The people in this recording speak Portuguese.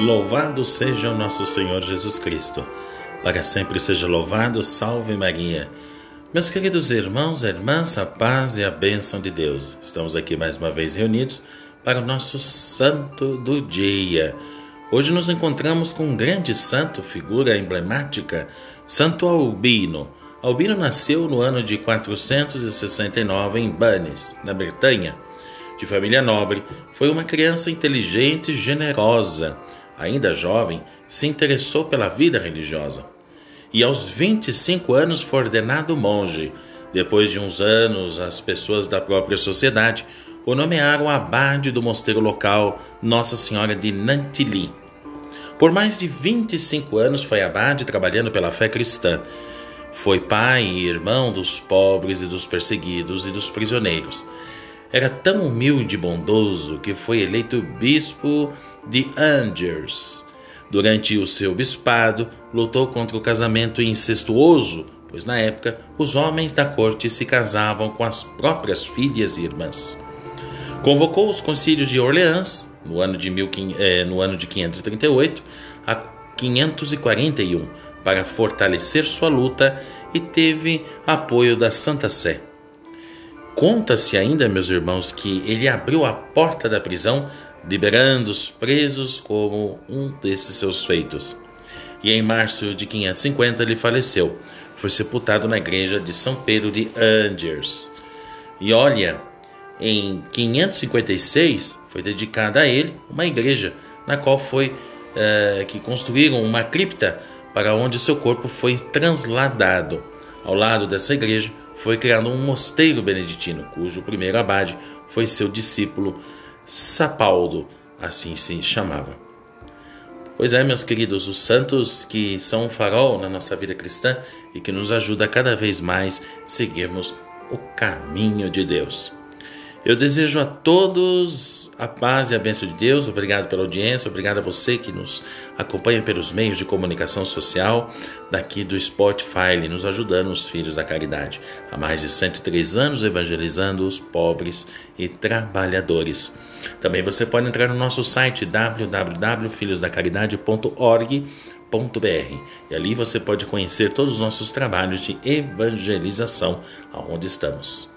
Louvado seja o nosso Senhor Jesus Cristo. Para sempre seja louvado, salve Maria. Meus queridos irmãos irmãs, a paz e a bênção de Deus. Estamos aqui mais uma vez reunidos para o nosso santo do dia. Hoje nos encontramos com um grande santo, figura emblemática, Santo Albino. Albino nasceu no ano de 469 em Banes, na Bretanha de família nobre, foi uma criança inteligente e generosa. Ainda jovem, se interessou pela vida religiosa. E aos 25 anos foi ordenado monge. Depois de uns anos, as pessoas da própria sociedade o nomearam abade do mosteiro local Nossa Senhora de Nantilly. Por mais de 25 anos foi abade trabalhando pela fé cristã. Foi pai e irmão dos pobres e dos perseguidos e dos prisioneiros. Era tão humilde e bondoso que foi eleito bispo de Angers. Durante o seu bispado, lutou contra o casamento incestuoso, pois na época os homens da corte se casavam com as próprias filhas e irmãs. Convocou os concílios de Orleans no ano de, mil, eh, no ano de 538 a 541 para fortalecer sua luta e teve apoio da Santa Sé. Conta-se ainda, meus irmãos, que ele abriu a porta da prisão, liberando os presos como um desses seus feitos. E em março de 550 ele faleceu. Foi sepultado na igreja de São Pedro de Angers. E olha, em 556 foi dedicada a ele uma igreja, na qual foi é, que construíram uma cripta para onde seu corpo foi transladado. Ao lado dessa igreja foi criado um mosteiro beneditino, cujo primeiro abade foi seu discípulo Sapaldo, assim se chamava. Pois é, meus queridos, os santos que são um farol na nossa vida cristã e que nos ajuda a cada vez mais seguirmos o caminho de Deus. Eu desejo a todos a paz e a bênção de Deus. Obrigado pela audiência, obrigado a você que nos acompanha pelos meios de comunicação social daqui do Spotify, nos ajudando os filhos da caridade. Há mais de 103 anos evangelizando os pobres e trabalhadores. Também você pode entrar no nosso site www.filhosdacaridade.org.br e ali você pode conhecer todos os nossos trabalhos de evangelização aonde estamos.